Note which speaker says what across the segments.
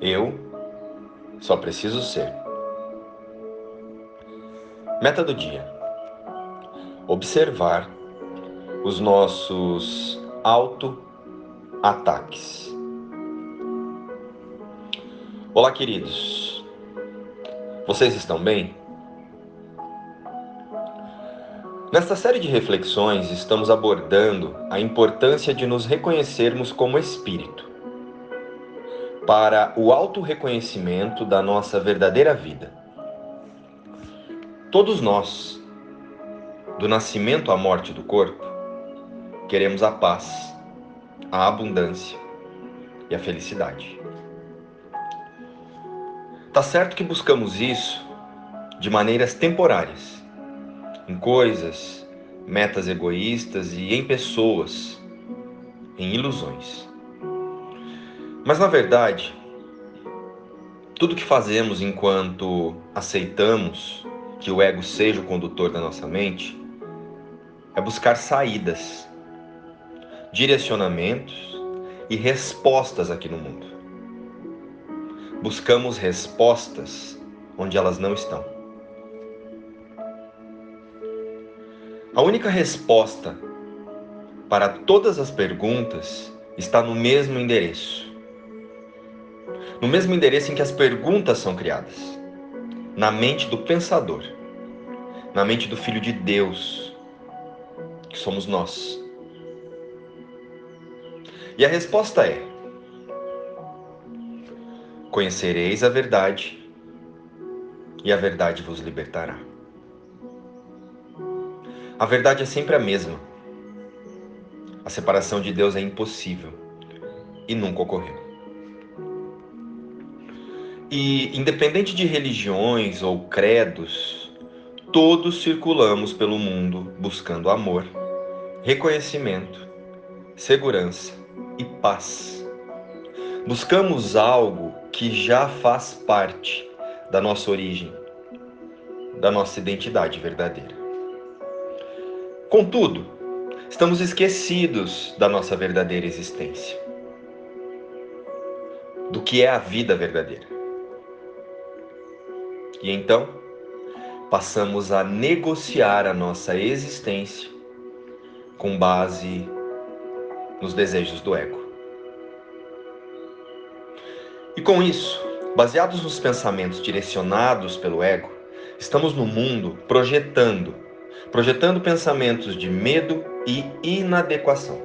Speaker 1: Eu só preciso ser. Meta do dia: observar os nossos auto-ataques. Olá, queridos. Vocês estão bem? Nesta série de reflexões, estamos abordando a importância de nos reconhecermos como espírito para o auto-reconhecimento da nossa verdadeira vida. Todos nós, do nascimento à morte do corpo, queremos a paz, a abundância e a felicidade. Tá certo que buscamos isso de maneiras temporárias, em coisas, metas egoístas e em pessoas, em ilusões. Mas na verdade, tudo que fazemos enquanto aceitamos que o ego seja o condutor da nossa mente é buscar saídas, direcionamentos e respostas aqui no mundo. Buscamos respostas onde elas não estão. A única resposta para todas as perguntas está no mesmo endereço no mesmo endereço em que as perguntas são criadas na mente do pensador, na mente do Filho de Deus, que somos nós. E a resposta é: Conhecereis a verdade, e a verdade vos libertará. A verdade é sempre a mesma. A separação de Deus é impossível e nunca ocorreu. E, independente de religiões ou credos, todos circulamos pelo mundo buscando amor, reconhecimento, segurança e paz. Buscamos algo que já faz parte da nossa origem, da nossa identidade verdadeira. Contudo, estamos esquecidos da nossa verdadeira existência, do que é a vida verdadeira. E então, passamos a negociar a nossa existência com base nos desejos do ego. E com isso, baseados nos pensamentos direcionados pelo ego, estamos no mundo projetando, projetando pensamentos de medo e inadequação.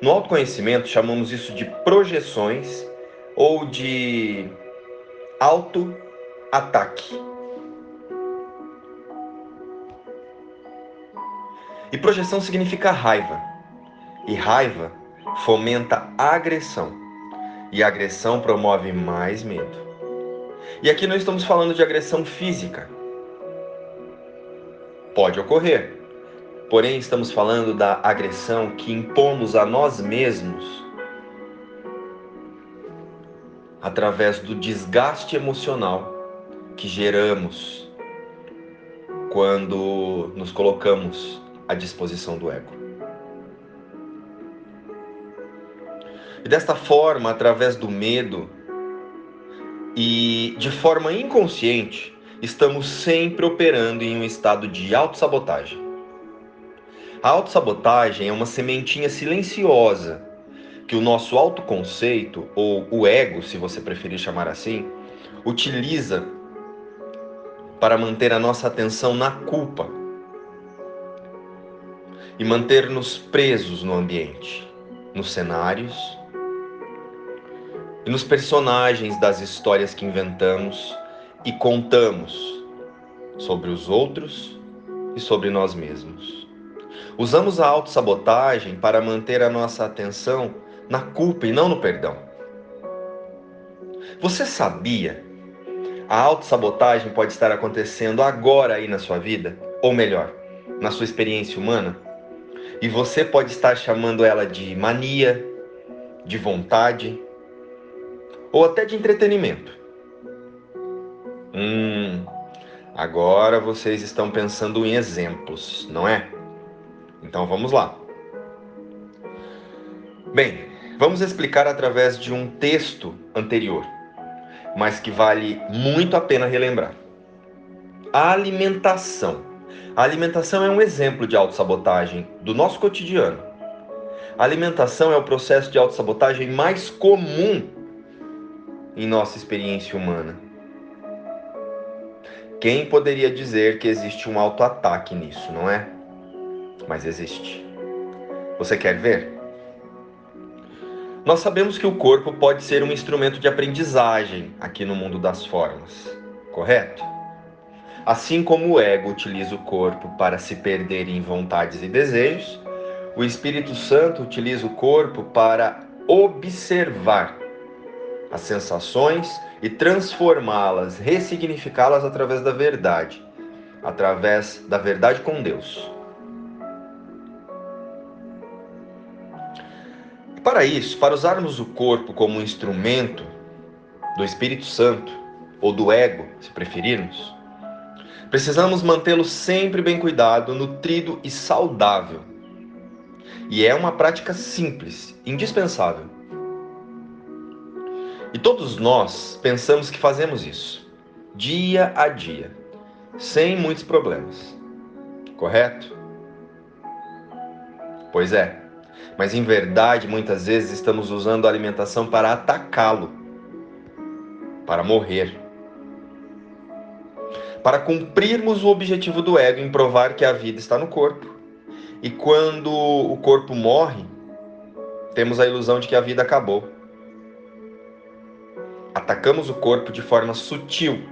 Speaker 1: No autoconhecimento chamamos isso de projeções ou de auto-ataque. E projeção significa raiva. E raiva fomenta agressão. E agressão promove mais medo. E aqui não estamos falando de agressão física. Pode ocorrer. Porém, estamos falando da agressão que impomos a nós mesmos através do desgaste emocional que geramos quando nos colocamos à disposição do ego. E desta forma, através do medo e de forma inconsciente, estamos sempre operando em um estado de autossabotagem. A autossabotagem é uma sementinha silenciosa que o nosso autoconceito, ou o ego, se você preferir chamar assim, utiliza para manter a nossa atenção na culpa e manter-nos presos no ambiente, nos cenários e nos personagens das histórias que inventamos e contamos sobre os outros e sobre nós mesmos. Usamos a autossabotagem para manter a nossa atenção na culpa e não no perdão. Você sabia? A autossabotagem pode estar acontecendo agora aí na sua vida, ou melhor, na sua experiência humana, e você pode estar chamando ela de mania, de vontade, ou até de entretenimento. Hum, agora vocês estão pensando em exemplos, não é? Então vamos lá. Bem, Vamos explicar através de um texto anterior, mas que vale muito a pena relembrar. A alimentação. A alimentação é um exemplo de autossabotagem do nosso cotidiano. A alimentação é o processo de autossabotagem mais comum em nossa experiência humana. Quem poderia dizer que existe um autoataque nisso, não é? Mas existe. Você quer ver? Nós sabemos que o corpo pode ser um instrumento de aprendizagem aqui no mundo das formas, correto? Assim como o ego utiliza o corpo para se perder em vontades e desejos, o Espírito Santo utiliza o corpo para observar as sensações e transformá-las, ressignificá-las através da verdade, através da verdade com Deus. Para isso, para usarmos o corpo como um instrumento do Espírito Santo, ou do ego, se preferirmos, precisamos mantê-lo sempre bem cuidado, nutrido e saudável. E é uma prática simples, indispensável e todos nós pensamos que fazemos isso, dia a dia, sem muitos problemas. Correto? Pois é, mas em verdade muitas vezes estamos usando a alimentação para atacá-lo, para morrer. Para cumprirmos o objetivo do ego em provar que a vida está no corpo. E quando o corpo morre, temos a ilusão de que a vida acabou atacamos o corpo de forma sutil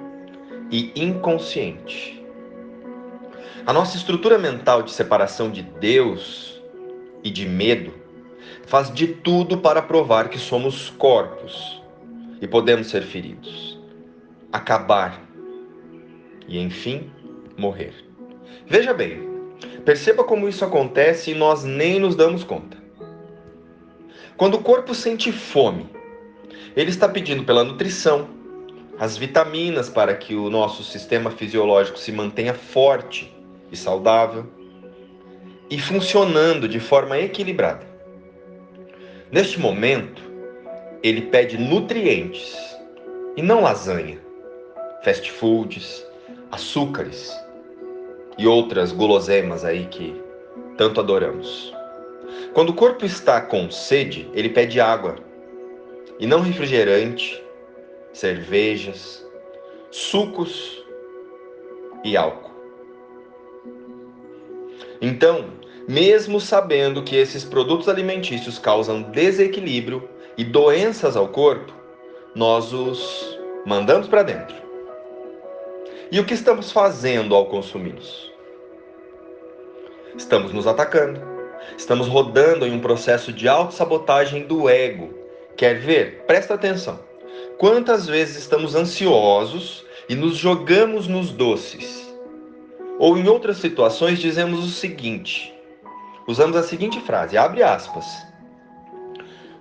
Speaker 1: e inconsciente. A nossa estrutura mental de separação de Deus e de medo faz de tudo para provar que somos corpos e podemos ser feridos, acabar e, enfim, morrer. Veja bem, perceba como isso acontece e nós nem nos damos conta. Quando o corpo sente fome, ele está pedindo pela nutrição, as vitaminas para que o nosso sistema fisiológico se mantenha forte e saudável e funcionando de forma equilibrada. Neste momento, ele pede nutrientes e não lasanha, fast foods, açúcares e outras guloseimas aí que tanto adoramos. Quando o corpo está com sede, ele pede água e não refrigerante, cervejas, sucos e álcool. Então, mesmo sabendo que esses produtos alimentícios causam desequilíbrio e doenças ao corpo, nós os mandamos para dentro. E o que estamos fazendo ao consumi-los? Estamos nos atacando. Estamos rodando em um processo de autossabotagem do ego Quer ver? Presta atenção. Quantas vezes estamos ansiosos e nos jogamos nos doces? Ou em outras situações dizemos o seguinte: usamos a seguinte frase, abre aspas.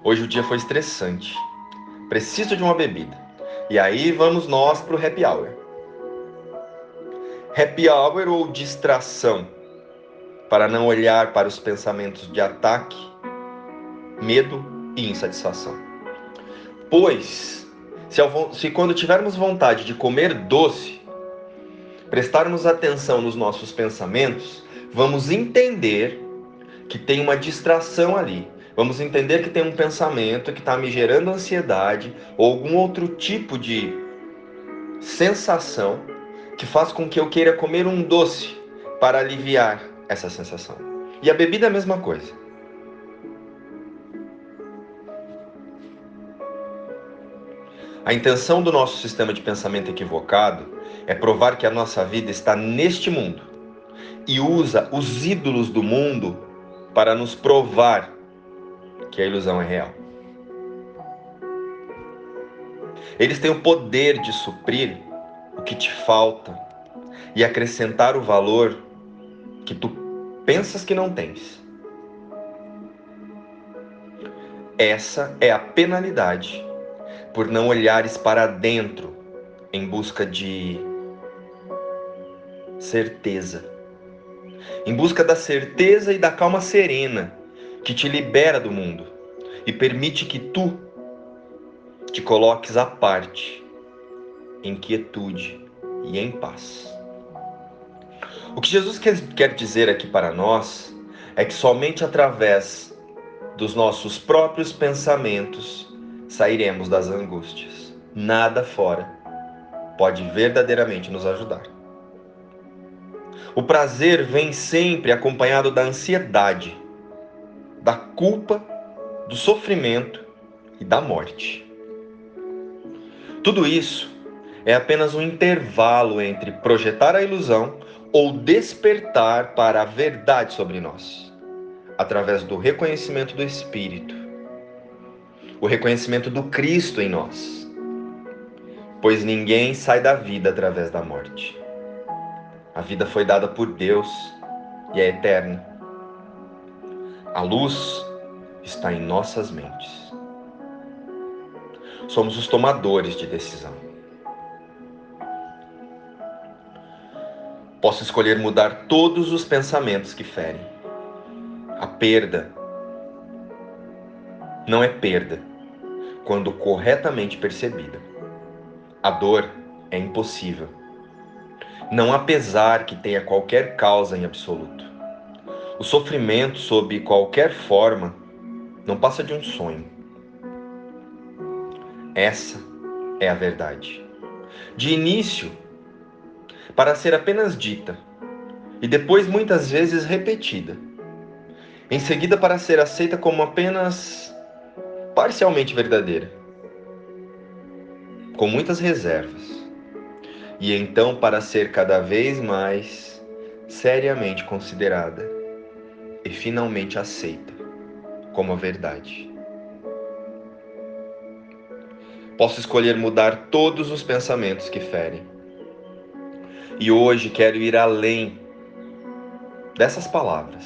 Speaker 1: Hoje o dia foi estressante. Preciso de uma bebida. E aí vamos nós para o happy hour. Happy hour ou distração para não olhar para os pensamentos de ataque, medo e insatisfação. Pois, se, se quando tivermos vontade de comer doce, prestarmos atenção nos nossos pensamentos, vamos entender que tem uma distração ali. Vamos entender que tem um pensamento que está me gerando ansiedade ou algum outro tipo de sensação que faz com que eu queira comer um doce para aliviar essa sensação. E a bebida é a mesma coisa. A intenção do nosso sistema de pensamento equivocado é provar que a nossa vida está neste mundo e usa os ídolos do mundo para nos provar que a ilusão é real. Eles têm o poder de suprir o que te falta e acrescentar o valor que tu pensas que não tens. Essa é a penalidade por não olhares para dentro em busca de certeza. Em busca da certeza e da calma serena que te libera do mundo e permite que tu te coloques à parte, em quietude e em paz. O que Jesus quer dizer aqui para nós é que somente através dos nossos próprios pensamentos sairemos das angústias. Nada fora pode verdadeiramente nos ajudar. O prazer vem sempre acompanhado da ansiedade, da culpa, do sofrimento e da morte. Tudo isso é apenas um intervalo entre projetar a ilusão ou despertar para a verdade sobre nós, através do reconhecimento do Espírito, o reconhecimento do Cristo em nós. Pois ninguém sai da vida através da morte. A vida foi dada por Deus e é eterna. A luz está em nossas mentes. Somos os tomadores de decisão. Posso escolher mudar todos os pensamentos que ferem. A perda não é perda quando corretamente percebida. A dor é impossível não há pesar que tenha qualquer causa em absoluto. O sofrimento, sob qualquer forma, não passa de um sonho. Essa é a verdade. De início, para ser apenas dita, e depois muitas vezes repetida. Em seguida, para ser aceita como apenas parcialmente verdadeira, com muitas reservas e então para ser cada vez mais seriamente considerada e finalmente aceita como a verdade. Posso escolher mudar todos os pensamentos que ferem. E hoje quero ir além dessas palavras,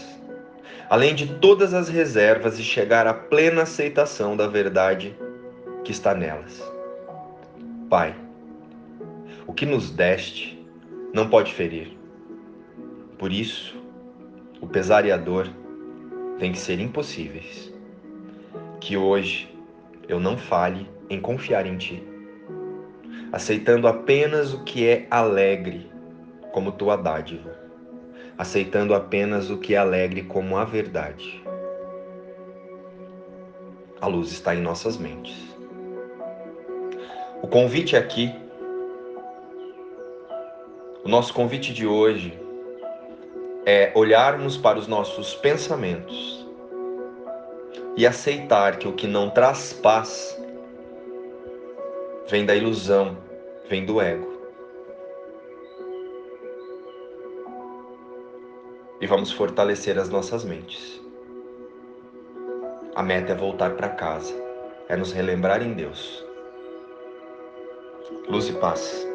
Speaker 1: além de todas as reservas e chegar à plena aceitação da verdade que está nelas. Pai, o que nos deste não pode ferir. Por isso, o pesar e a dor têm que ser impossíveis. Que hoje eu não fale em confiar em Ti, aceitando apenas o que é alegre como Tua dádiva, aceitando apenas o que é alegre como a verdade. A luz está em nossas mentes. O convite aqui o nosso convite de hoje é olharmos para os nossos pensamentos e aceitar que o que não traz paz vem da ilusão, vem do ego. E vamos fortalecer as nossas mentes. A meta é voltar para casa, é nos relembrar em Deus. Luz e paz.